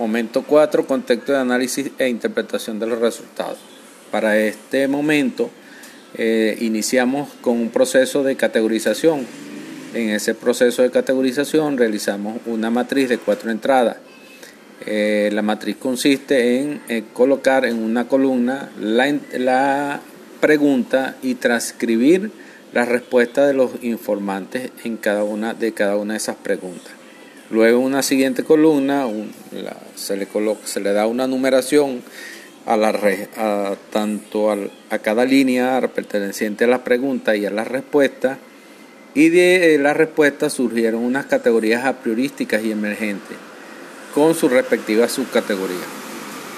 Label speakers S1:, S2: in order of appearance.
S1: Momento 4, contexto de análisis e interpretación de los resultados. Para este momento eh, iniciamos con un proceso de categorización. En ese proceso de categorización realizamos una matriz de cuatro entradas. Eh, la matriz consiste en eh, colocar en una columna la, la pregunta y transcribir la respuesta de los informantes en cada una de cada una de esas preguntas. Luego en una siguiente columna se, le da una numeración a, la, a tanto a cada línea perteneciente a la pregunta y a la respuesta y de la respuesta surgieron unas categorías a priorísticas y emergentes con su respectiva subcategoría.